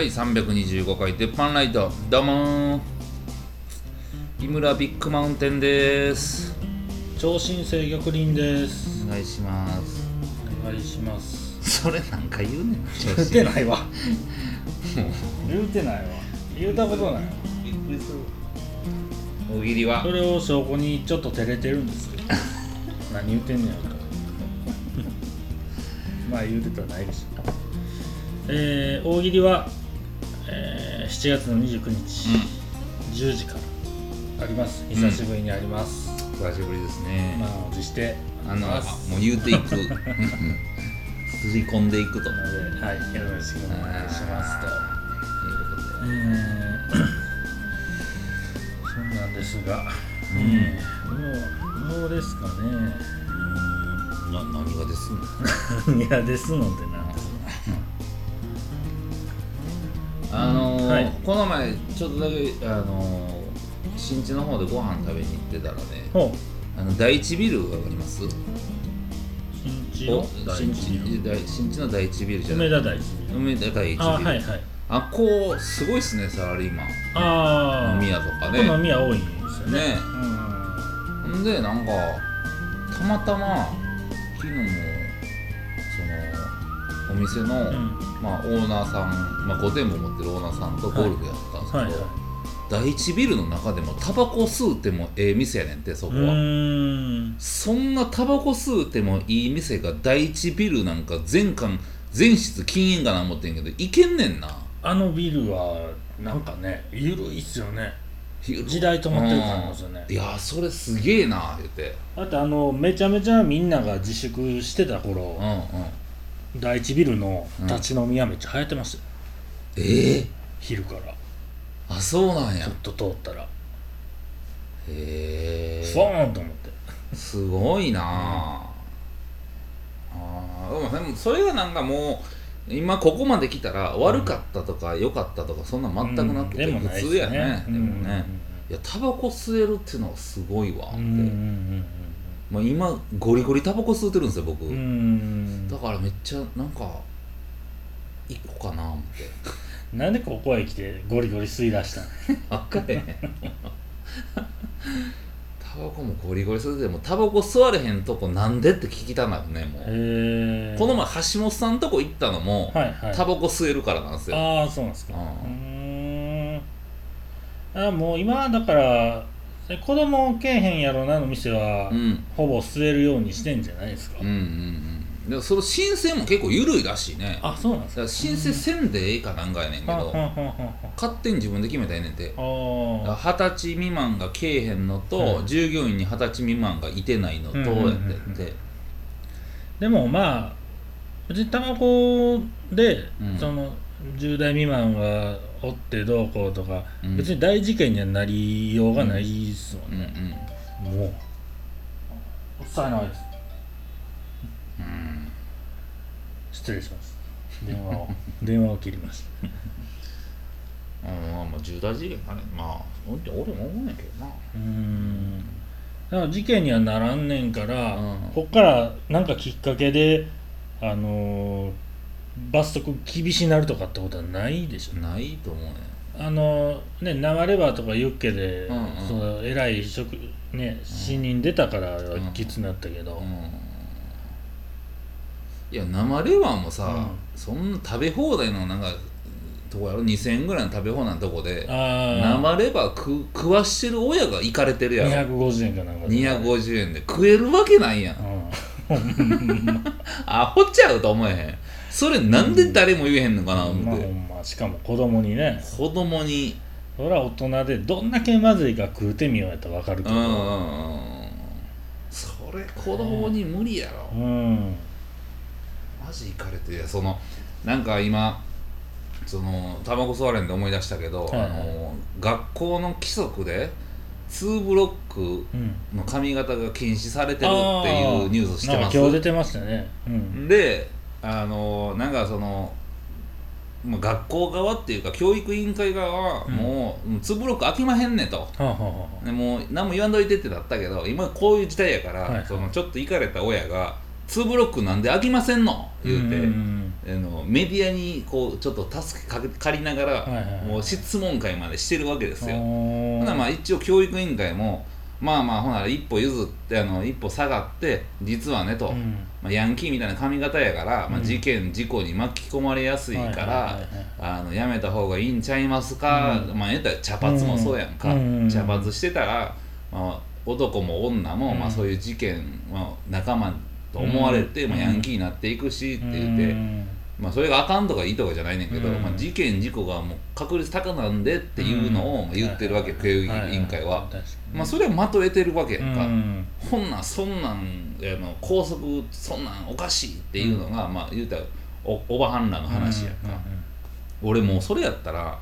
第325回鉄板ライトどうもー。井村ビッグマウンテンです。超新星玉林です。お願いします。お願いします。それなんか言うねん。言ってないわ。言うてないわ。言うたことない。わびっくりする。大喜利は。それを証拠にちょっと照れてるんですよ。何言ってんねやろと まあ言うてたらないでしょえー、大喜利は、えー、7月の29日、10時から。あります。久しぶりにあります、久しぶりですね、まあおじして。あのもう言うていく。すり込んでいくと。いうのではいよろしくお願いしますと。ことで。えーそうなんですが、うん。えーもうもうですかね。うーん。な何がですの？いやですのでなあのーはい。この前ちょっとだけあのー新地の方でご飯食べに行ってたらねほう。あの第一ビルわかります？新地の？第新一ビル。地第新地の第一ビルじゃない梅田第一ビル。梅田第一ビル。あはいはい。あこうすごいっすねサラリーマン。ああ飲み屋とかこねの飲み屋多いんですよね。ねうん。んでなんかたまたま昨日もお店の、うん。まあ、オーナーさん、まあ、5店舗持ってるオーナーさんとゴルフやったんですけど、はいはい。第一ビルの中でもタバコ吸うてもええ店やねんってそこうは、そんなタバコ吸うてもいい店が第一ビルなんか全館全室禁煙かな思ってんけどいけんねんな。あのビルはなんかねゆるいっすよね。時時代止まってる感じますよね。いやそれすげえな言って。だってあのめちゃめちゃみんなが自粛してた頃うんうん第一ビルの立ち飲み屋めっちゃ流行ってましたよええ昼から。あそうなんや。ちょっと通ったら。へえフォーンと思って。すごいな。あ、あーでもでもそれがなんかもう今ここまで来たら悪かったとか良かったとかそんな全くなくてうんでもないっす普通やね、うんでもね、いやタバコ吸えるっていうのはすごいわって、うんうんまあ、今ゴリゴリタバコ吸うてるんですよ僕、だからめっちゃなんか一個かな思って。なんでここへ来てゴリゴリ吸い出したの？あかへん。タバコもゴリゴリ吸うててもタバコ吸われへんとこなんでって聞きたなるねもう、この前橋本さんとこ行ったのも、はいはい。タバコ吸えるからなんですよ。ああそうなんですか。うん。あもう今だから子供けえへんやろなの店は、うん。ほぼ吸えるようにしてんじゃないですか、うんうんうん。でもその申請も結構緩いらしいね。あそうなんですか。ら申請せんでええかなんかやねんけどはん勝手に自分で決めたらええねんて。二十歳未満がけえへんのと、はい従業員に二十歳未満がいてないのとうんやうんうんうんっててでもまあ別にタバコで、うん。その10代未満がおってどうこうとか、うん。別に大事件にはなりようがないっすもうんん。ね、もう。うっさいないです。うん。うん失礼します。電話を電話を切りましうんまあまあ重大事件かね。まあ俺俺も思うねんけどな。たうーん。だから事件にはならんねんから、うん。こっからなんかきっかけであのー罰則厳しになるとかってことはないでしょ？ないと思うね。あのね生レバーとかユッケで、うんうん。その偉い職ね死人出たからうんきつなったけど、うん。いや生レバーもさ、うん。そんな食べ放題のなんかとこやろ？2000円ぐらいの食べ放題のとこであ生レバー食食わしてる親が行かれてるあやろ。250円かなんかで。250円で食えるわけないやん。う アホちゃうと思えへん。それなんで誰も言えへんのかなん。まあ思って、ましかも子供にね。子供に。そりゃ大人でどんだけまずいか食うてみようやったら分かるけど。うんうんうん。それ子供に無理やろ、うん。マジいかれてるやそのなんか今そのタバコ吸われんで思い出したけど、はいはい。あの学校の規則で2ブロックうん。の髪型が禁止されてるっていうニュース知ってます。なんか今日出てましたね。うん。であのなんかそのまあ学校側っていうか教育委員会側はうん。もう2ブロック開きまへんねと。はあはあはあ。でもう何も言わんといてってなったけど今こういう時代やから、はいはい。そのちょっと行かれた親が2ブロックなんで開きませんの?」言うて、んあのメディアにこうちょっと助けかけ借りながら、もう質問会までしてるわけですよ。ほなまあ一応教育委員会もまあまあほなら一歩譲ってあの一歩下がって実はねと、うん。まあ、ヤンキーみたいな髪型やから、まあ、うん。事件事故に巻き込まれやすいから、やめた方がいいんちゃいますか、うん。まあ言ったら茶髪もそうやんか、うん。茶髪してたら、まあ、男も女も、うん。まあ、そういう事件、まあ、仲間と思われて、うん。まあ、ヤンキーになっていくしって言って。うん。まあ、それがあかんとかいいとかじゃないねんけど、うん。まあ、事件事故がもう確率高なんでっていうのをまあ言ってるわけ、教育委員会は、まあ、それはまとえてるわけやんか、うん。ほんなんそんなんあの校則そんなんおかしいっていうのが、まあ言うたらおおばはんらの話やんか、俺もうそれやったら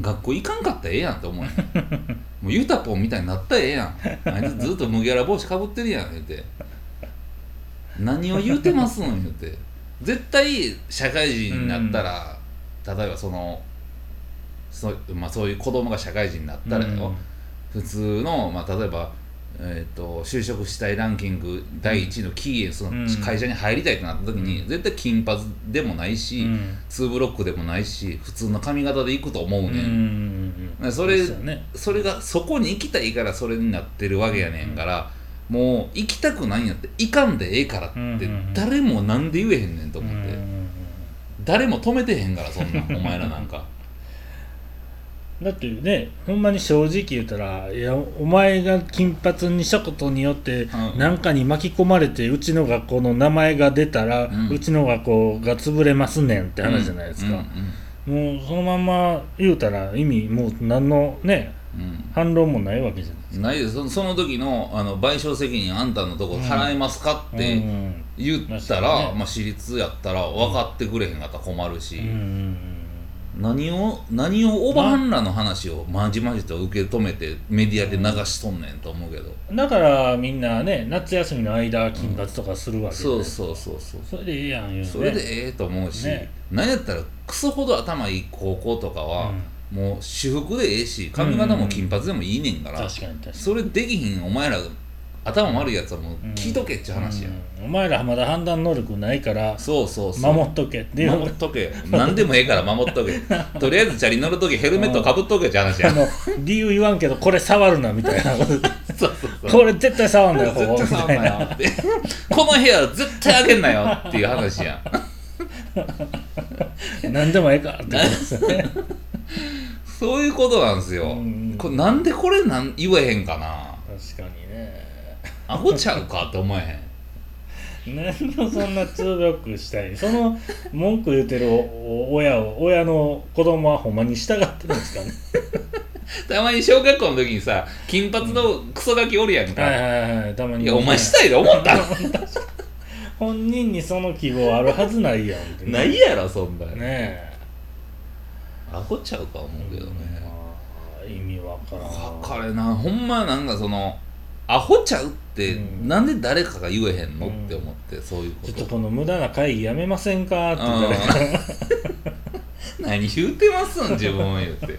学校行かんかったらええやんって思うよ もうユタポンみたいになったらええやん。あいつずっと麦わら帽子かぶってるやん言うて何を言うてますの言うて。絶対社会人になったら、例えばそのそ,、まあ、そういう子供が社会人になったらよ、普通の、まあ、例えば、えー、と就職したいランキング第1位のキーエのうん。会社に入りたいってなった時に、絶対金髪でもないし、うん。ツーブロックでもないし普通の髪型で行くと思ううんね、うんん。それね。それがそこに行きたいからそれになってるわけやねんから、もう行きたくないんやって行かんでええからってうんうんうん。誰もなんで言えへんねんと思って、うん誰も止めてへんからそんなんお前らなんか。だってねほんまに正直言ったらいやお前が金髪にしたことによってうん何かに巻き込まれてうちの学校の名前が出たら、ううんちの学校が潰れますねんって話じゃないですか、もうそのまんま言うたら意味もう何のねうんうん反論もないわけじゃないですか。ないです。そその時のあの賠償責任あんたのとこ払えますかってうん。言ったら、確かにね。まあ、私立やったら分かってくれへんかったら困るし、うん。うん何を何をおばはんらの話をまじまじと受け止めてメディアで流しとんねんと思うけど、うんだからみんなね夏休みの間金髪とかするわけで、そうそうそうそう。それでいいやん言うね。それでええと思うし、ね。なんやったらクソほど頭いい高校とかは、もう私服でええし髪型も金髪でもいいねんから、確かに確かに。それできひんお前ら頭悪いやつはもう聞いとけっちゅう話や、うん。お前らまだ判断能力ないからそうそうそう。守っとけっていう。守っとけ。何でもええから守っとけ。とりあえずチャリ乗るときヘルメットかぶっとけって話や。あの理由言わんけどこれ触るなみたいな。ことそうそうそう。これ絶対触んなよここ絶対触んなよって。この部屋絶対開けんなよっていう話や。ん 何でもええかってことですよね そういうことなんですよ、うんこれなんでこれなん言えへんかな。確かにね。アホちゃうかって思えへん。何をそんなツーブロックしたいその文句言うてる親を親の子供はほんまに従ってるんですかね？たまに小学校の時にさ金髪のクソガキおるやんか、はいはいはいたまに。いやお前したいで思った。本人にその希望あるはずないやんないやろそんなん、ねえアホちゃうか思うけどね、まあ意味わからんかれな。ほんまなんかそのアホちゃうって、うん。なんで誰かが言えへんの、うん。って思ってそういうこと。ちょっとこの無駄な会議やめませんか？って言った。らうん何言うてますん？自分を言うて、ね、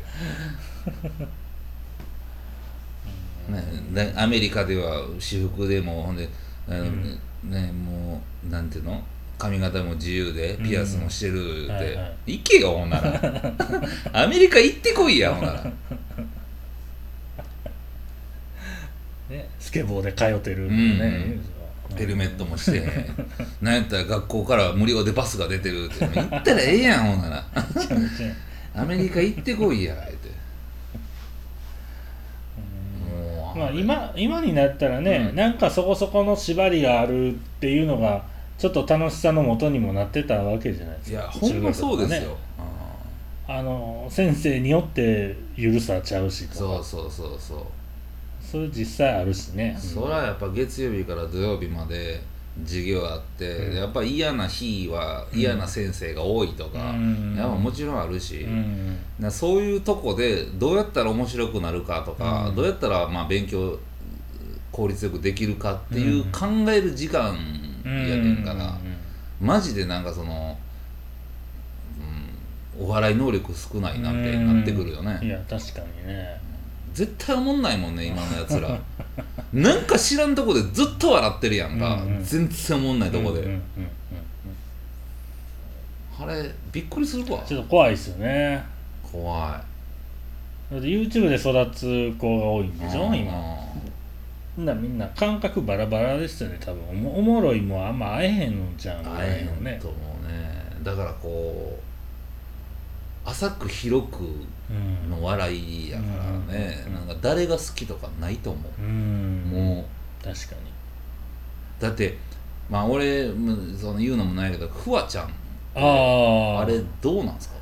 でアメリカでは私服でもほんであの、ん。ねもうなんていうの？髪型も自由でピアスもしてるって、はいは行けよほんなら。アメリカ行ってこいやほんなら。ね、スケボーで通ってるうん。ね、ヘルメットもして。なんやったら学校から無料でバスが出てるって。行ったらええやんほんなら。アメリカ行ってこいやって。まあ、今今になったらね、うん。なんかそこそこの縛りがあるっていうのがちょっと楽しさのもとにもなってたわけじゃないですか。いやほんまそうですよ、ね。あの先生によって許さちゃうしそうそうそうそう。それ実際あるしね。そらやっぱ月曜日から土曜日まで授業あって、うん。やっぱ嫌な日は嫌な先生が多いとか、うん。やっぱもちろんあるし、うん。なそういうとこでどうやったら面白くなるかとか、うん。どうやったらまあ勉強効率よくできるかっていううん。考える時間やねんから、うマジでなんかその、うん、お笑い能力少ないなみたいになってくるよね、いや確かにね。絶対思んないもんね今のやつら。なんか知らんとこでずっと笑ってるやんか、うんうん。全然おもんないとこで、うんうんうんうんあれびっくりするわ。ちょっと怖いですよね。怖い。だって YouTube で育つ子が多いんでしょうん。今ならみんな感覚バラバラですよね多分。おもおもろいもんあんま会えへんのじゃん会えいのね。へんと思うね。だからこう浅く広くうんの笑いやからね、うん。なんか誰が好きとかないと思う、うん。も確かに。うだってまあ俺むその言うのもないけどフワちゃん。あああれどうなんですか？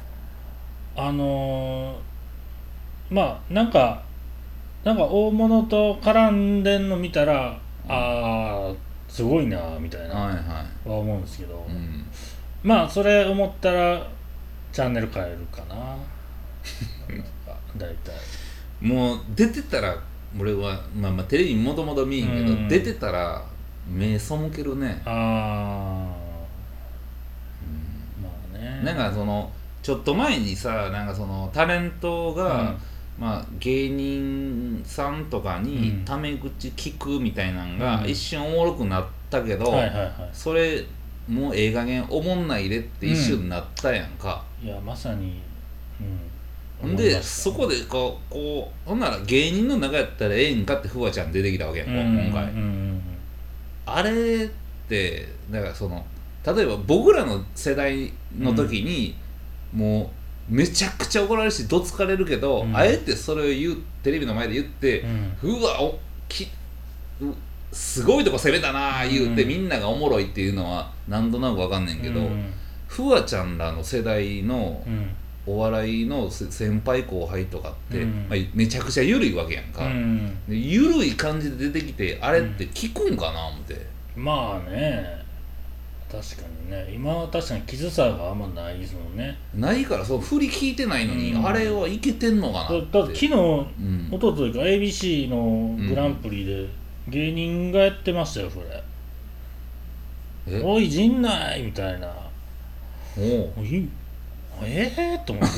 あのーまあなんかなんか大物と絡んでんの見たら、ああすごいなみたいなはいはい。は思うんですけど、うん。まあそれ思ったらチャンネル変えるかな。なんか大体。もう出てたら俺は、まあ、まあテレビもともと見えへんけど、うん。出てたら目背けるね、ああまあね。なんかそのちょっと前にさなんかそのタレントが、まあ、芸人さんとかにうん。タメ口聞くみたいなんがうん。一瞬おもろくなったけど、はいはいはそれもうええ加減おもんないでって一瞬なったやんか、いいやまさにほうん。んでそこでこうこうほんなら芸人の中やったらええんかってフワちゃん出てきたわけやんか、今回、うんうんあれってだからその例えば僕らの世代の時に、もうめちゃくちゃ怒られるしどつかれるけど、うん。あえてそれを言うテレビの前で言ってう、ん。うわおきうすごいとこ攻めたな言うて、うんみんながおもろいっていうのはなんとなくわかんねんけど、うん。フワちゃんらの世代のうん。お笑いのせ先輩後輩とかって、うん。まあ、めちゃくちゃ緩いわけやんか、うん。で緩い感じで出てきてあれって聞くんかな思って。まあね。確かにね。今は確かに傷さがあんまないですもんね。ないからそう振り聞いてないのに、うん。あれはいけてんのかなって。だだって昨日うん。一昨日か ABC のグランプリで芸人がやってましたよそれ「え？おい陣内!」みたいな。おう。おいええー、と思っ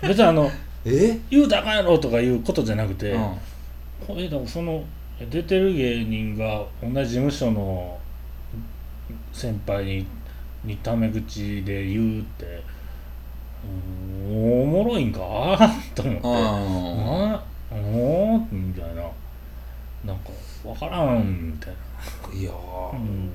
て。別にあのえ？言うたらあかんやろとかいうことじゃなくて、うん。これでもその出てる芸人が同じ事務所の先輩ににタメ口で言うっておもろいんか？と思って。ああおーみたいな。なんか分からんみたいな。いやー、うん。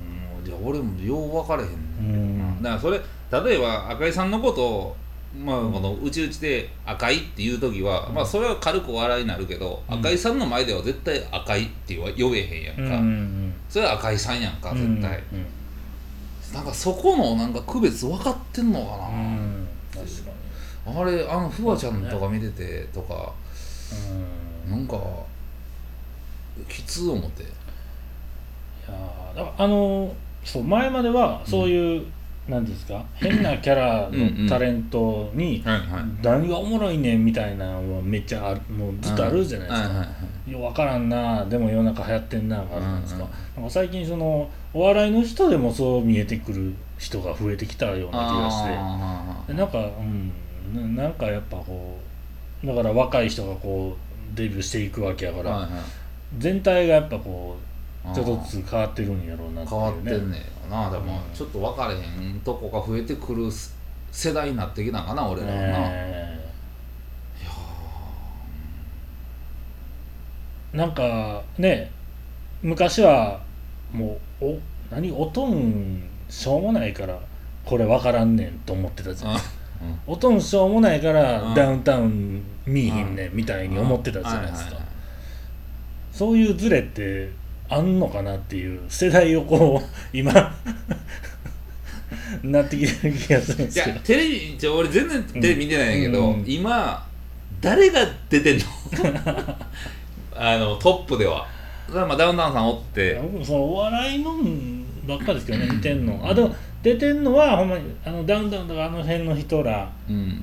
いや俺もよう分かれへんねんうん。だからそれ例えば赤井さんのことをまあ、このうちうちで赤いっていう時は、うん。まあそれは軽く笑いになるけど、うん。赤井さんの前では絶対赤いって言わ呼べへんやんか、うんそれは赤井さんやんか絶対、うんなんかそこのなんか区別分かってんのかな、うん。確かあれあのフワちゃんとか見ててとか、にうん。なんかきつ思って。いやーだからあのそう前まではそういう、なんていうんですか？変なキャラのタレントに何がおもろいねんみたいなのはめっちゃあるもうずっとあるじゃないですか、はい分からんなでも世の中流行ってんながあるじゃないですか,、うん。なんか最近そのお笑いの人でもそう見えてくる人が増えてきたような気がして。なんかうんななんかやっぱこうだから若い人がこうデビューしていくわけやから、全体がやっぱこうちょっとずつ変わってるんやろうなって変わっいうねてんねやな。でもうん。ちょっと分かれへんとこが増えてくる世代になってきたんかな俺らはな、いえ。やー。なんかね昔はもうお何おとんしょうもないからこれ分からんねんと思ってたじゃん。ーおとんしょうもないからうん。ダウンタウン見えへんねんみたいに思ってたじゃないですか。そういうズレってあんのかなっていう世代をこう今 なってきてる気がするんでいすけど。やテレビじゃ俺全然テレビ見てないんやけど、うん。今誰が出てんの？あのトップでは。まあダウンタウンさんおって。そのお笑いのばっかですけどね見てんの。あでも出てんのはほんまにあのダウンタウンとかあの辺の人らうんうん。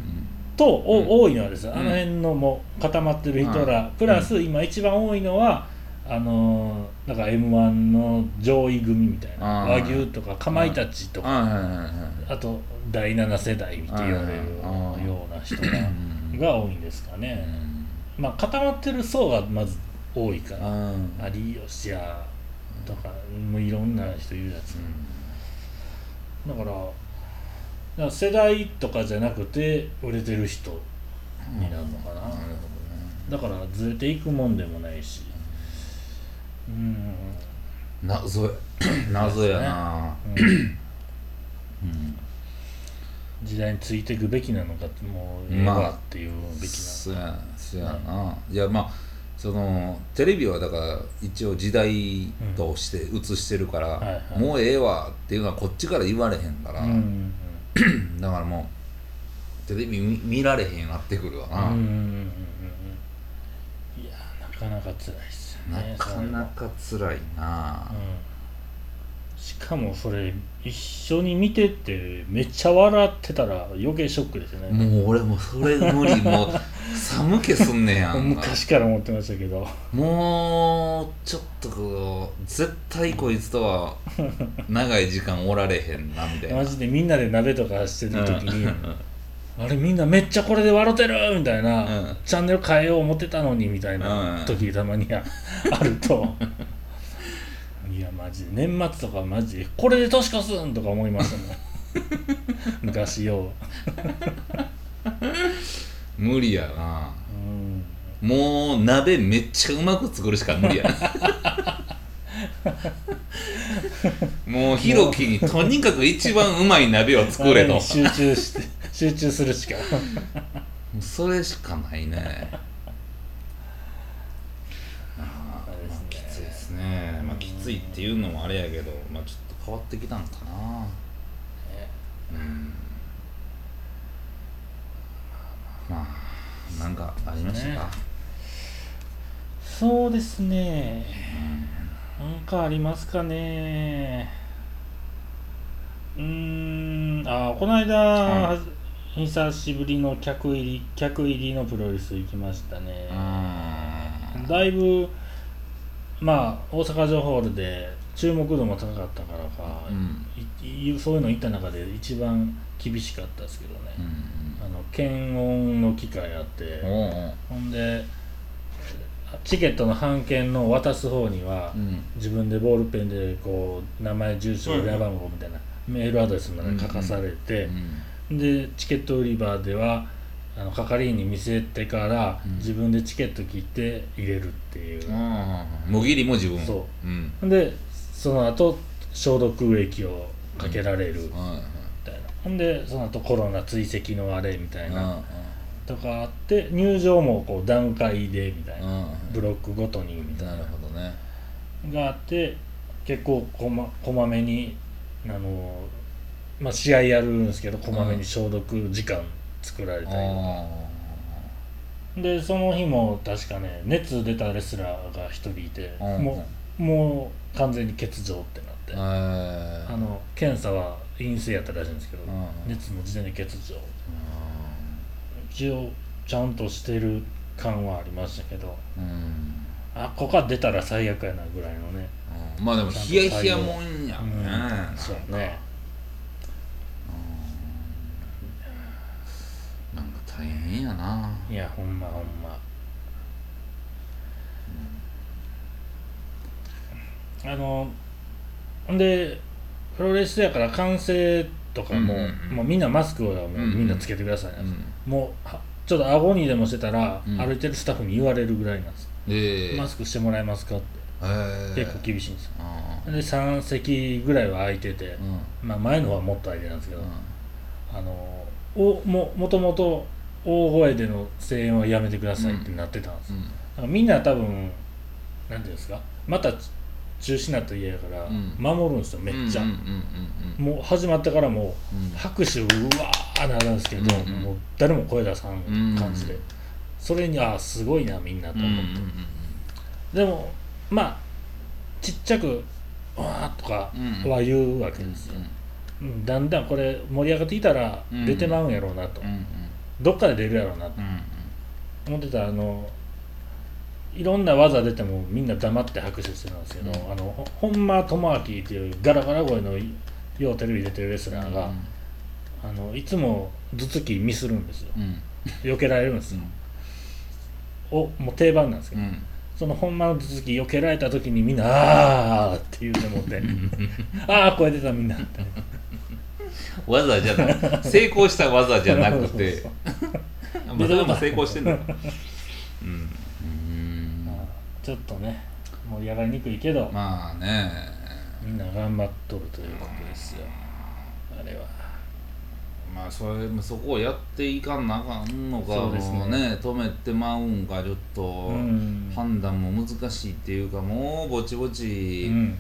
と、おうん。多いのはです。ようんあの辺のもう固まってる人ら、うん。プラス今一番多いのはあのーなんか m 1の上位組みたいなうん和牛とかかまいたちとか、あと第7世代って言われるうんような人が多いんですかね、うん。まあ固まってる層がまず多いからうん有吉やとかもういろんな人いるやつだからだから世代とかじゃなくて売れてる人になるのかな、だからずれていくもんでもないしうん。謎や。謎やな。うん。うん。時代についていくべきなのかもうええまあわっていうべきそや。そやな、いやまあそのテレビはだから一応時代として映してるから、はいはい。もうええわっていうのはこっちから言われへんから、なのうん だからもうテレビ見見られへんなってくるわな、うんうんうんうんうん。いやなかなか辛いっすなかなか辛いな、うん。しかもそれ一緒に見ててめっちゃ笑ってたら余計ショックですよね、もう俺もうそれ無理もう寒気すんねやん。か昔から思ってましたけど。もうちょっとこう絶対こいつとは長い時間おられへんなみたいな。マジでみんなで鍋とかしてる時に、あれみんなめっちゃこれで笑ってるみたいな、うん。チャンネル変えよう思ってたのにみたいなうん。時たまにああると。いやマジで年末とかマジでこれで年越すんとか思いましたもん。昔よ無理やな。う、うん、もう鍋めっちゃうまく作るしか無理や。な もうひろきにとにかく一番うまい鍋を作れと。集中して集中するしか。もうそれしかないね。ああまあきついですね。まあきついっていうのもあれやけどまあちょっと変わってきたんかな。うん。まあなんかありました？か、そうですね。なんかありますかね。うーん。あこの間、は久しぶりの客入り客入りのプロレス行きましたね。うん。だいぶまあ大阪城ホールで注目度も高かったからか、うん。そういうの行った中で一番厳しかったですけどね、うん。あの検温の機会あって、ほんでチケットの半券の渡す方には、うん。自分でボールペンでこう名前住所電話番号みたいな、メールアドレスまで書かされて、でチケット売り場ではあの係員に見せてから、うん。自分でチケット切って入れるっていう、うんもぎりも自分。そう。ん。でその後消毒液をかけられる。みたいな、ほんでその後コロナ追跡のあれみたいな、うん。とかあって入場もこう段階でみたいな、うん。ブロックごとにみたいな。なるほどね。があって結構こまこまめにあの、まあ、試合やるんですけどこまめに消毒時間作られたりとか、あでその日も確かね熱出たレスラーが一人いて、うんもうもう完全に欠場ってなって、ああの検査は陰性やったらしいんですけど、うん熱の時点で欠場一応ちゃんとしてる感はありましたけどうん。あここは出たら最悪やなぐらいのね。まあでもヒヤヒヤもんやうんね。そうねなんか大変やな。いやほんまほんま。あのほんでプロレスやから歓声とかも,、うんうんうん。もうみんなマスクをもううんうん。みんなつけてくださいなんです、うん。もうはちょっと顎にでもしてたら、うん。歩いてるスタッフに言われるぐらいなんです、ええ。マスクしてもらえますかって。ええ。結構厳しいんですよ。あで3席ぐらいは空いてて、うん。まあ、前の方はもっと空いてたんですけど、うあのおももともと大声での声援はやめてくださいってなってたんです、ん。だからみんな多分なんていうんですか。また中止になったら嫌やから、うん。守るんですよめっちゃ、うんうんうんもう始まってからもううん拍手うわーなるんですけど、うんうん。もう誰も声出さんうん感じで、それにああすごいなみんなとうんうん思って、でもまあちっちゃく「わー」とかうんは言うわけですよ、うんだんだんこれ盛り上がってきたらうん出てまうんやろうなと、うんうんどっかで出るやろうなと。うん思ってたらあのいろんな技出てもみんな黙って拍手してたんですけど、うん。あのほ本間智明っていうガラガラ声のようテレビ出てるレスラーが、あのいつも頭突きミスるんですよ。うん。避けられるんですよ、おもう定番なんですけど、うん。その本間の頭突き避けられた時にみんな「ああ」って言うてもって「ああ声出たみんな」って技じゃない成功した技じゃなくて。まあそれも成功してんだうん。うん。まあちょっとねもうやらにくいけど、まあね。みんな頑張っとるということですよ。あれは。まあそれそこをやっていかんなあかんのかそうですね。もうね止めてまうんかちょっと。うん。判断も難しいっていうかもうぼちぼち、うん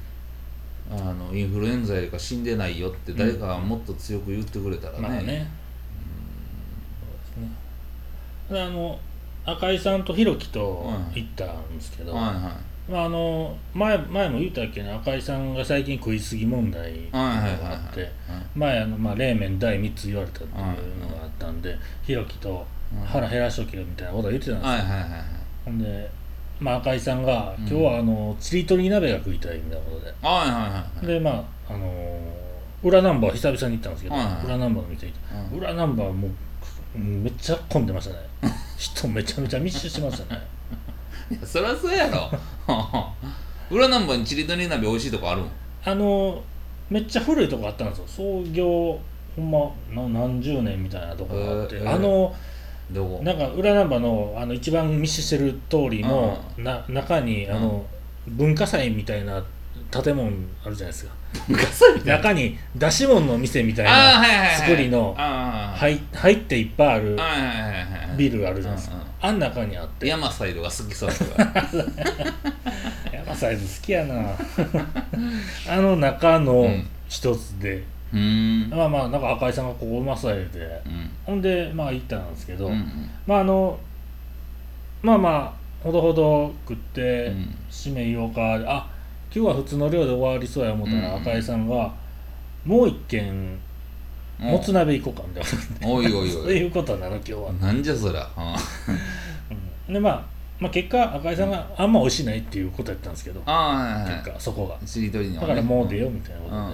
あのインフルエンザよりか死んでないよって誰かがもっと強く言ってくれたらね,、まあね。そうですねであの赤井さんとひろきと行ったんですけど、はいはまあ、あの前前も言ったっけね赤井さんが最近食いすぎ問題があってはい前あの、まあ、冷麺第3つ言われたっていうのがあったんでひろきと腹減らしとけよみたいなことを言ってたんですよ、はいはいはいはい。ほんで、まあ、赤井さんがうん。今日はあのちりとり鍋が食いたいみたいなことで、はいはいはいでまああのー裏ナンバー久々に行ったんですけど、はいはい。裏ナンバーの店行って、うん。裏ナンバーもううんめっちゃ混んでましたね。人めちゃめちゃ密集してましたね。いやそりゃそうやろ。裏ナンバーにチリドリ鍋美味しいとこあるん？あのめっちゃ古いとこあったんですよ。創業ほんまな何十年みたいなとこがあって、へー。あのどこなんか裏ナンバーのあの一番密集してる通りの、な中にあの、文化祭みたいな建物あるじゃないですか。ガサみたいな？中に出し物の店みたいあな作りの入入っていっぱいあるビルがあるじゃないですか。あん中にあって。山サイドが好きそうだから山サイズ好きやな。あの中のうん。一つで、うーん。まあまあなんか赤井さんがここうまそうやでうん。ほんでまあ行ったんですけど、うんうん。まああのまあまあほどほど食って、うん。締めようかあ今日は普通の量で終わりそうや思ったら、うん赤井さんがもう一軒もつ鍋行こうかみたいな。おいおいそうおいいうことなの今日は、なんじゃそりゃ。あうん。でまあまあ結果赤井さんがあんま美味しないっていうことやったんですけど、あはいはい結果そこが。しりとりにはね。だからもう出ようみたいなことうんうんうん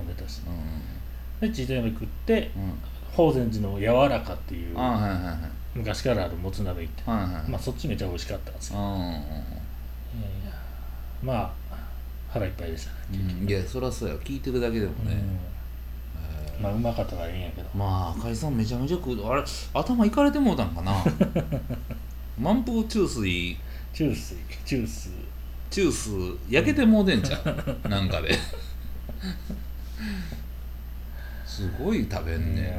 で混んでたし、うでチート鍋食ってんうん。法善寺の柔らかっていうあはいはいはい昔からあるもつ鍋行って、はいはいまあそっちめちゃ美味しかったんですよ、うんうん。いやいやまあ腹いっぱいでしたね、うん。いやそりゃそうや。聞いてるだけでもね。うん。まあうまかったからいいんやけど。まあ赤井さんめちゃめちゃ食う。あれ頭いかれてもうたんかな？満腹中水中水中水中水焼けてもうてんちゃう？なんかですごい食べんねんな。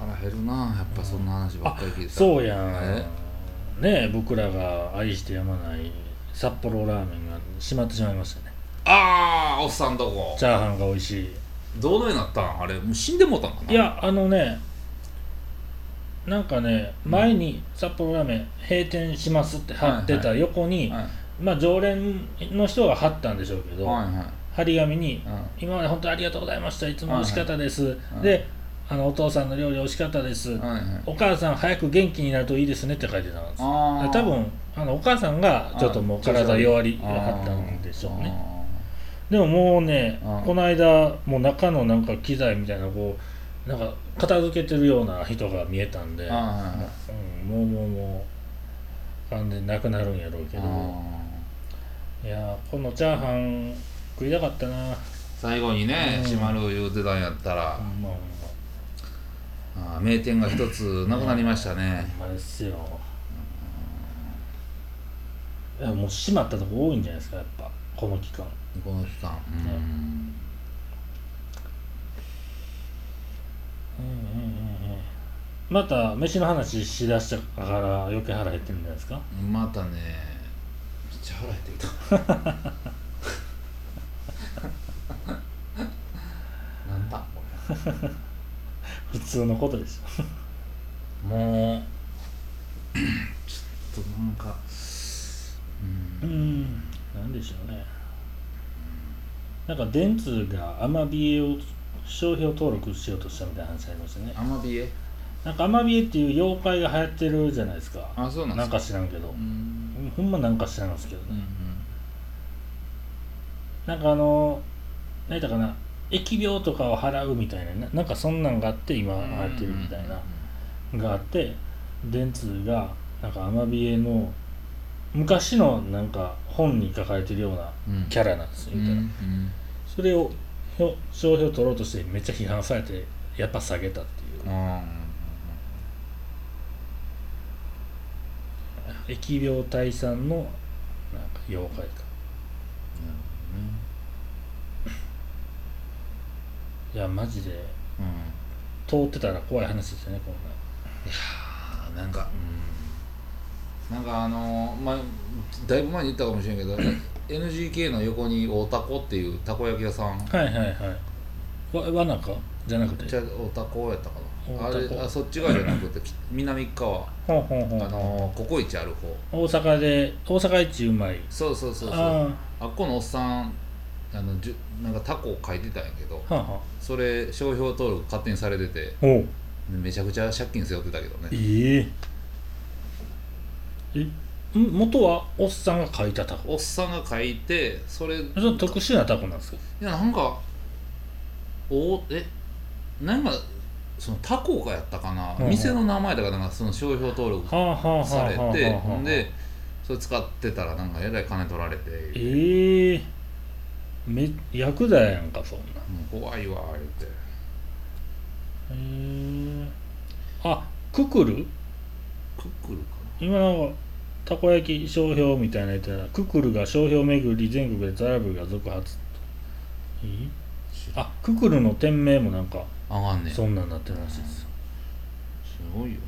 腹減るなやっぱそんな話ばっかり聞いてそうやん。えねえ僕らが愛してやまない札幌ラーメンが閉まってしまいましたね。ああおっさんとこ。チャーハンが美味しい。どうになったん？あれもう死んでもうたんかな？いやあのねなんかね前に札幌ラーメン閉店しますって貼ってた横に、はいまあ常連の人が貼ったんでしょうけど、はいはい。張り紙にうん「今まで本当にありがとうございました。いつも美味しかったです」いであの「お父さんの料理美味しかったです」はいはい。お母さん早く元気になるといいですね」って書いてたんです。あー。多分あのお母さんがちょっともう体弱りはったんでしょうね。でももうねこの間もう中のなんか機材みたいなこうなんか片付けてるような人が見えたんで、うん、もうもうもう完全になくなるんやろうけど。あいやーこのチャーハン食いたかったな。ー最後にねうん。閉まる言うてたんやったら。ほんあー名店が一つなくなりましたね。ほんまですよ。いやもう閉まったとこ多いんじゃないですかやっぱ。この期間。この期間。うん。うんうんうんうん。また飯の話しだしたから余計腹減ってるんじゃないですか？またねちゃ腹減ってきた。なんだこ普通のことですよれもうちょっとなんかうんうんなんでしょうね。なんか電通がアマビエを商標登録しようとしたみたいな話ありましたね。アマビエ？なんかアマビエっていう妖怪が流行ってるじゃないですか。あそうなんなんですか。か知らんけど。う、んほんまなんか知らんですけどね、うんなんかあの何やったかな疫病とかを払うみたいなななんかそんなんがあって今流行ってるみたいながあって電通がなんかアマビエの昔のなんか本に書かれてるようなうん。キャラなんですよ、うん言うたらうん。それを商標取ろうとしてめっちゃ批判されてやっぱ下げたっていううん疫病退散のなんか妖怪か。いやマジで。うん。通ってたら怖い話ですよねこんあーなんかうん。なんかあのまあだいぶ前に言ったかもしれんけど NGK の横に大タコっていうたこ焼き屋さん。はいはいはい。わわなか？じゃなくて。じゃあ大タコやったかなあれあそっち側じゃなくてき 南側。ほんほんほんあのココイチある方。大阪で大阪一うまい。そうそうそうそう。ああっこのおっさんあのじゅなんかタコを書いてたんやけどあはあはあ。それ商標登録勝手にされててめちゃくちゃ借金背負ってたけどね。ええ。えん元はおっさんが書いたタコ？おっさんが書いてそれいその特殊なタコなんですか？やなんかおえなんかそのタコがやったかな、うんう。ん店の名前だからなんかその商標登録されてでそれ使ってたらなんかえらい金取られて。ええめヤクザやんかそんな。怖いわ言うて。へえあククルクックルか今な。んかたこ焼き商標みたいなやつやらククルが商標巡り全国でトラブルが続発いい？あククルの店名もなんかなあかんねそんなんなってるらしいですごいよね。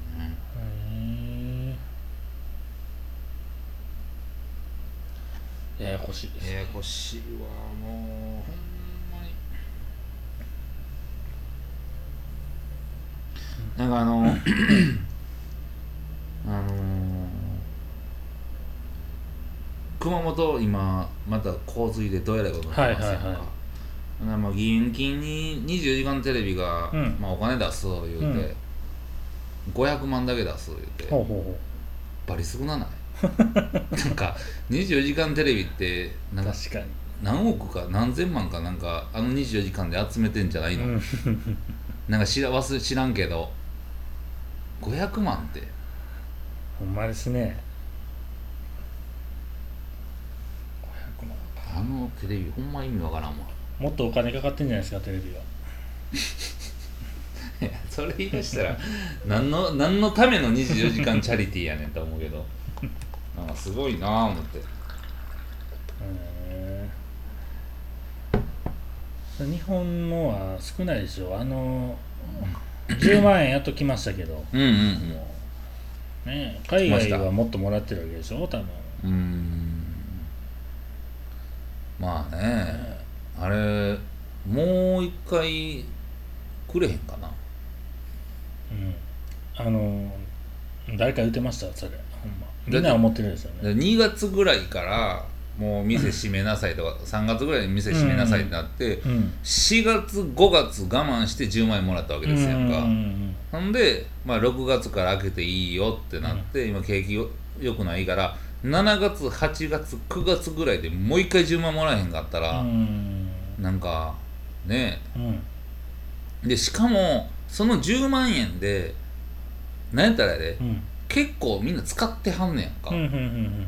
へえややこしいです。ややこしいわもうほんまに。なんかあの あの熊本今また洪水でどうやらいことになってますやんか、はいはいはなまあ義援金に24時間テレビが、うん。まあ、お金出す言うて、500万だけ出す言うて、ほうほうほバリ少なない？なんか24時間テレビってなんかう確かに。何億か何千万かなんかあの24時間で集めてんじゃないの、うん。なんか知ら忘れ知らんけど。500万って。ほんまですね。500万かあのテレビほんま意味わからんわもっとお金かかってんじゃないですかテレビが いやそれ言い出したら 何の何のための24時間チャリティーやねんと思うけど。なんかすごいなあ思って。へえ日本のは少ないでしょあの10万円やっときましたけど。うんうんうん。ね海外はもっともらってるわけでしょ多分。うーん。まあねあれもう一回くれへんかな？うん。あの誰か言ってました？それ。ほんま。みんな思ってるんですよね。で2月ぐらいからもう店閉めなさいとか3月ぐらいに店閉めなさいってなってうん。4月5月我慢して10万円もらったわけですやんか、うんうんほんで、まあ、6月から開けていいよってなって、今景気よよくないから7月8月9月ぐらいでもう一回10万もらえへんかったうら、んなんかね。うん。でしかもその10万円でなんやったらやでうん。結構みんな使ってはんねやんか、うんうんうんうんうん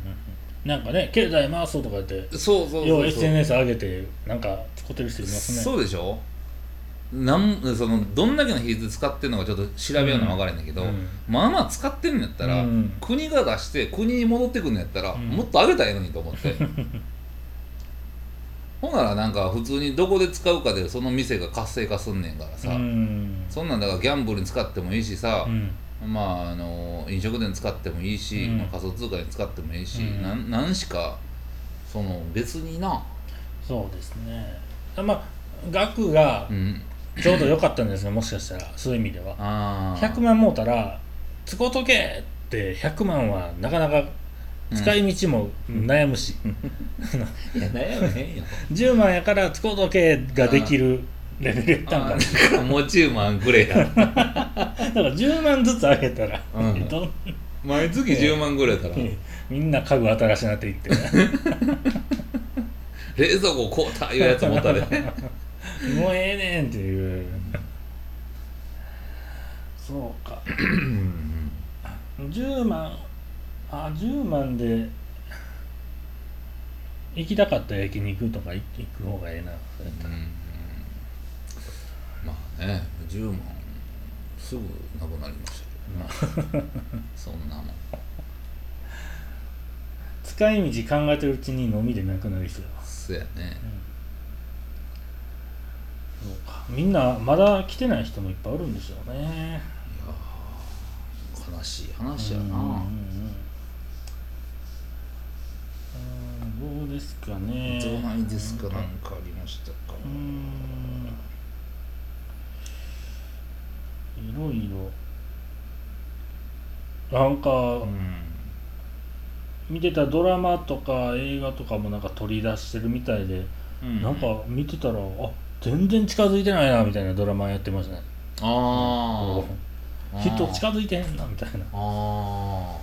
なんかね経済回そうとか言ってそうそうそう SNS 上げてなんか使ってる人いますね。そうでしょ？なんそのどんだけの比率で使ってるのかちょっと調べようの分からへんだけど、うん。まあまあ使ってるんやったら、うん。国が出して国に戻ってくるんやったら、うん。もっと上げたらええのにと思って ほんならなんか普通にどこで使うかでその店が活性化すんねんからさ、うん。そんなんだからギャンブルに使ってもいいしさ。う、ん。まああの飲食店に使ってもいいし、うん。まあ、仮想通貨に使ってもいいし、うん。なんしかその別にな、そうですね。まあ額がうん、ちょうど良かったんですねもしかしたら。そういう意味では。ああ100万もうたら使うとけって100万はなかなか使い道も悩むし、いや悩めへんよ。10万やから使うとけができるレベルやったんかあーもう10万くれや。な だから10万ずつあげたら、うん。毎月10万くれたら。みんな家具新しなっていって。冷蔵庫買うたいうやつ持ったで。もうええねんっていう。そうか。10万あ10万で行きたかった焼肉とか行行く方がええなそれやったらまあね10万すぐなくなりましたけどなそんなもん。使い道考えてるうちに飲みでなくなりそうそやね。そうか。みんなまだ来てない人もいっぱいおるんでしょうね。いやー悲しい話やな、うんうんうんうですかね。どうないですか、なんかありましたか、うーん。いろいろ。なんか、うん。見てたドラマとか映画とかもなんか取り出してるみたいで、うん。なんか見てたらあ全然近づいてないなみたいなドラマやってましたねあー。人近づいてへんなみたいな。あ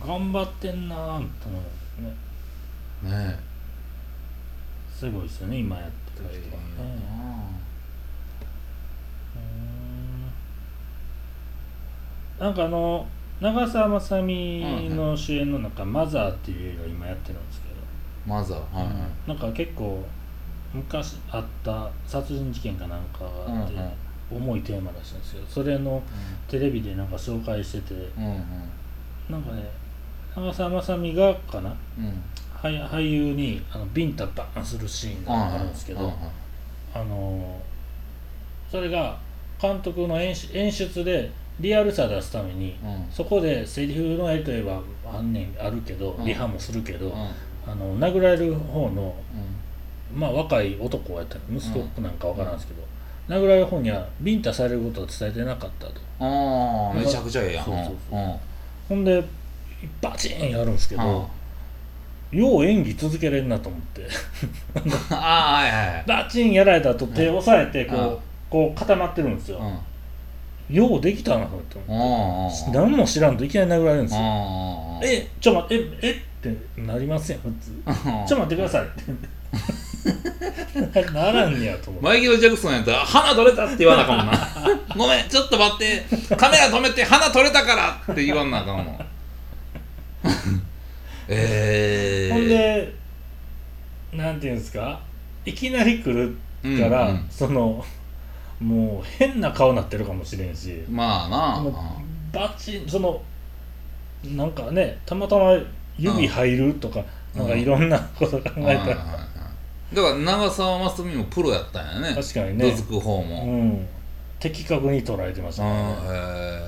頑張ってんなみたいなね。ーね。すごいですよね今やってえる人は。ねうーんなんかあの長澤まさみの主演の中「マザー」っていう映画今やってるんですけど、マザーはいはい、なんか結構昔あった殺人事件かなんかがあって、重いテーマらしいんですけどそれのテレビでなんか紹介してて。うんうん。なんかね長澤まさみがかな？うん俳俳優にあのビンタバーンするシーンがあるんですけど、あのそれが監督の演出演出でリアルさ出すために、うん。そこでセリフのやり取りはあんねんあるけど、うん。リハもするけど、うん。あの殴られる方のうん。まあ若い男やったら息子なんかわからんですけど、殴られる方にはビンタされることを伝えてなかったと。ああめちゃくちゃええやん。そうそうほんでバチーンやるんですけど、よう演技続けれんなと思って。ああはいはいバチンやられた後手を押さえてこう,、うん。こう固まってるんですよ、うん。ようできたなと思って。うん何も知らんといきなり殴られるんですよ、うんえちょ待ってええってなりますやん普通。ちょ待ってください。っ てならんねやと思ってマイケル・ジャクソンやったら鼻取れたって言わなあかんな。ごめんちょっと待って。カメラ止めて鼻取れたからって言わなあかんもんええほんでなんていうんですか？いきなり来るから、うんうん。そのもう変な顔なってるかもしれんし。まあなもうバチンそのなんかねたまたま指入るとか、うんなん。かいろんなこと考えたら、はいはいはいだから長澤まさみもプロやったんやね。確かにね。どつく方うも、ん。的確に捉えてましたうんねえ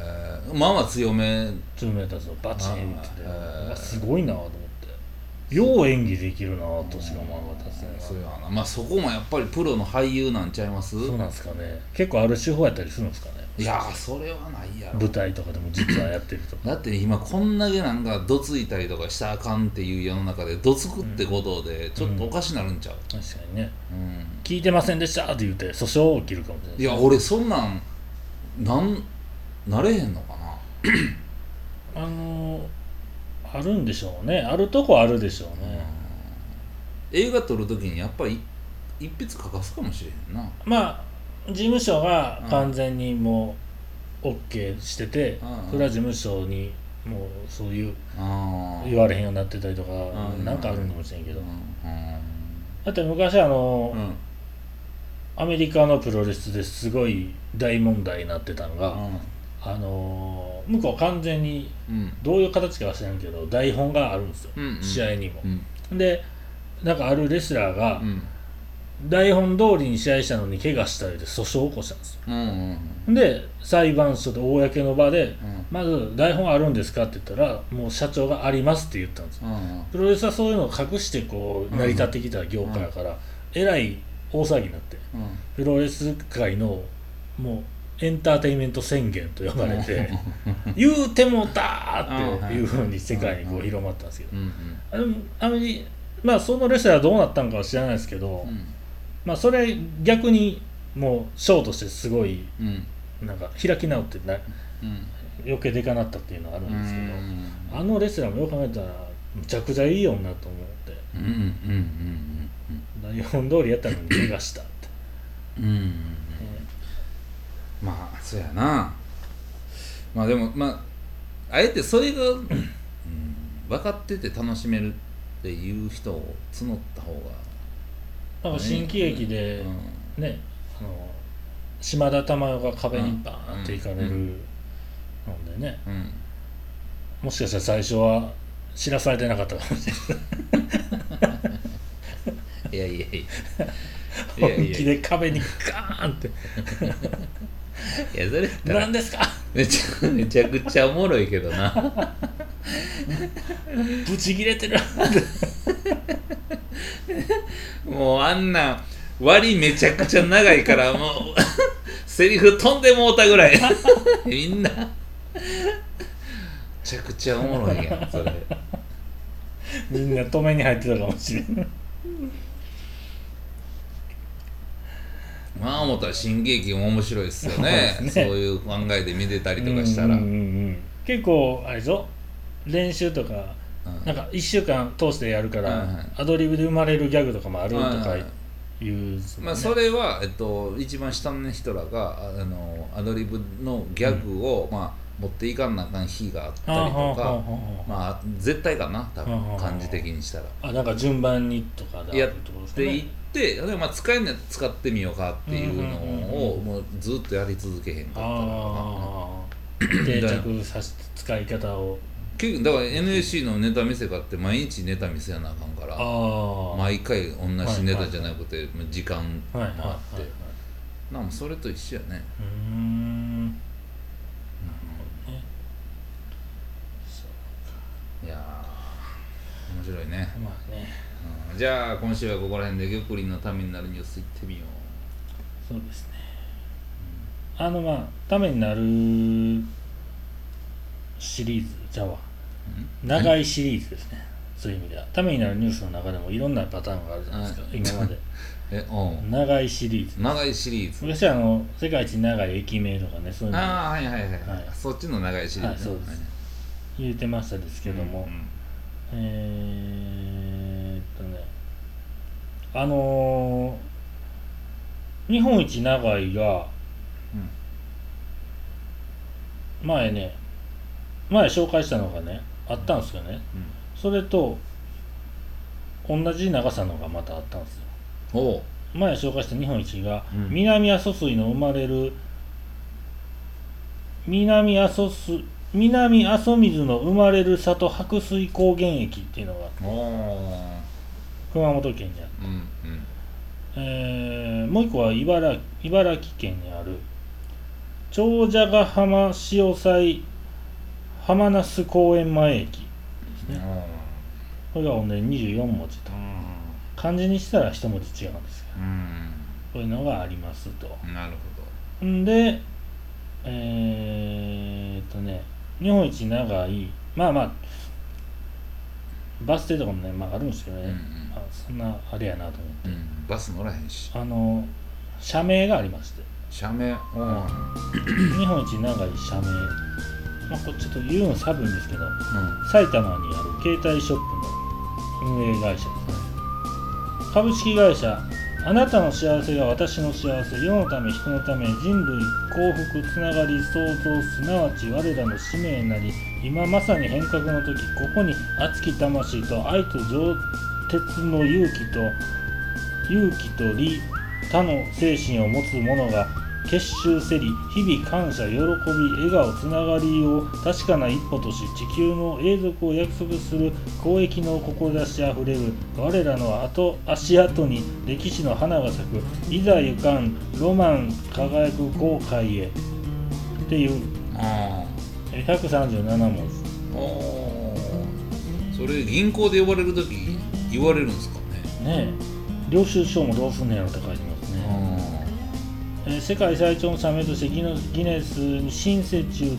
ーまあまあ強めツーメーターズのバチンってすごいなと思ってよう演技できるなとしか思わなかったですねそうやなまあそこもやっぱりプロの俳優なんちゃいますそうなんですかね。結構ある手法やったりするんですかね。いやーそれはないやろ舞台とかでも実はやってるとか。だって今こんだけなんかどついたりとかしたらあかんっていう世の中でどつくってことでちょっとおかしなるんちゃう、確かにね。うん。聞いてませんでしたって言って訴訟起きるかもしれないいや俺そんなんなんなれへんのかな あのーあるんでしょうね。あるとこあるでしょうね、映画撮る時にやっぱり一筆書かすかもしれへんな。まあ事務所が完全にもう OK してて、うんそれは事務所にもうそういうあ言われへんようになってたりとか、うんなんかあるのかもしれんけど、うん。だって昔あの、うん。アメリカのプロレスですごい大問題になってたのが、うんあのー向こう完全にうん。どういう形かは知らんけど台本があるんですよ、うんうん。試合にも。う、ん。でなんかあるレスラーがうん。台本通りに試合したのに怪我したりで訴訟を起こしたんですよ。うんうんで裁判所で公の場でうん。まず台本あるんですかって言ったらもう社長がありますって言ったんですよ。うんプロレスはそういうのを隠してこう成り立ってきた業界やから、えらい大騒ぎになってうん。プロレス界のもうエンターテインメント宣言と呼ばれて言うてもたーっていうふうに世界にこう広まったんですけど。うんうん。あのまあそのレスラーはどうなったんかは知らないですけど、うん。まあそれ逆にもうショーとしてすごいうん。なんか開き直ってなうん。余計でかなったっていうのはあるんですけど、うん。あのレスラーもよく考えたらむちゃくちゃいい女と思って台本通りやったのに怪我したって。うんまあそうやな。まあでもまああえてそれが、うん、分かってて楽しめるっていう人を募った方がなんか新喜劇でうん。ね、あの島田珠代が壁にバーンって行かれるうん。のでね、うん。もしかしたら最初は知らされてなかったかもしれない。いやいやいやいやいや。本気で壁にガーンっていやそれ何ですか？めちゃめちゃくちゃおもろいけどな。ブチ切れてる。もうあんな割めちゃくちゃ長いからもう セリフ飛んでもうたぐらい。みんな。めちゃくちゃおもろいやんそれ。みんな止めに入ってたかもしれないまあ思ったら新喜劇も面白いっすよね。そうですそうねいう考えで見てたりとかしたら、うんうんうんうん。結構あれでしょ練習とかうん。なんか1週間通してやるから、はいはいアドリブで生まれるギャグとかもあるとかはいはい。言うっすもんねまあ、それは、えっと、一番下の人らがああのアドリブのギャグを、まあ、持っていかんなあかん日があったりとはあはあはあか、はまあ、絶対かな多分はあはあ。感じ的にしたら。ああなんか順番にとかであるってことですかね。ていって、でまあ、使えんのやつ使ってみようかっていうのをもうずっとやり続けへんかったらああ定着させ使い方を。結局だから NSC のネタ見せがあって毎日ネタ見せやなあかんから毎回同じネタじゃなくて時間もあって。なんかそれと一緒やね。うーん。なるほどね。そいやー面白いね、うまあね。うん。じゃあ今週はここら辺で玉林のためになるニュースいってみよそうですね。あのまあためになるシリーズじゃあわう、うん？長いシリーズですね。そういう意味では。ためになるニュースの中でもいろんなパターンがあるじゃないですかは今まで。えう。ん長いシリーズ。長いシリーズ。昔はあの世界一長い駅名とかねそういうの。ああはいはいはい、はい。そっちの長いシリーズ、はいそうです。言ってましたですけども、うんえーっとねあのー日本一長いが前ね前紹介したのがねあったんですよね。うん。それと同じ長さのがまたあったんですよ。おう。前紹介した日本一が、うん。南阿蘇水の生まれる南阿蘇水南阿蘇水の生まれる里白水高原駅っていうのがお熊本県にある、ーうんうん。えーもう一個は茨茨城県にある長者ヶ浜潮祭浜那須公園前駅ですね。これがほんで24文字と。漢字にしたら一文字違うんですようん。こういうのがありますと。うんなるほんでえー、っとね日本一長いまあまあバス停とかもね、まあ、あるんですけどね、うんうん。まあ、そんなあれやなと思って、ど、うん、バス乗らへんし。あの社名がありまして。社名？うん。日本一長い社名。まあこれちょっと言うの寒いんですけど埼玉にある携帯ショップの運営会社ですね。株式会社あなたの幸せが私の幸せ世のため人のため人類幸福つながり創造すなわち我らの使命なり今まさに変革の時ここに熱き魂と愛と情鉄の勇気と勇気と利他の精神を持つ者が結集せり日々感謝喜び笑顔つながりを確かな一歩とし地球の永続を約束する公益の志あふれる我らの後足跡に歴史の花が咲くいざ行かんロマン輝く航海へ。っていう。あえ137文字あそれ銀行で呼ばれる時言われるんですかね。ねえ。領収書もどうすんねやろって書いてますね、あえー世界最長の社名としてギネスに申請中。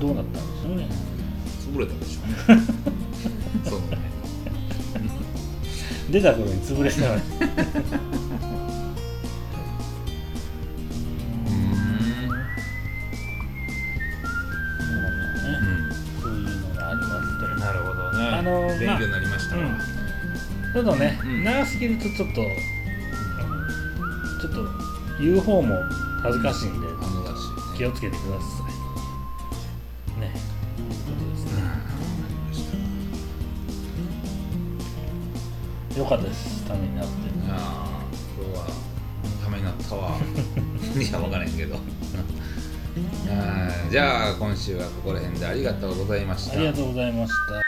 どうなったんでしょうね。潰れたでしょうね。そうね。出た頃に潰れてたのに。勉強になりましたわ、うん。ちょっとね、うん。長すぎるとちょっと言う方も恥ずかしいんで恥ずかしいね。気をつけてください。ね。ことですね。よかったです。ためになって。いやー今日はためになったわ。いや分からへんけど。じゃあ今週はここら辺でありがとうございました。ありがとうございました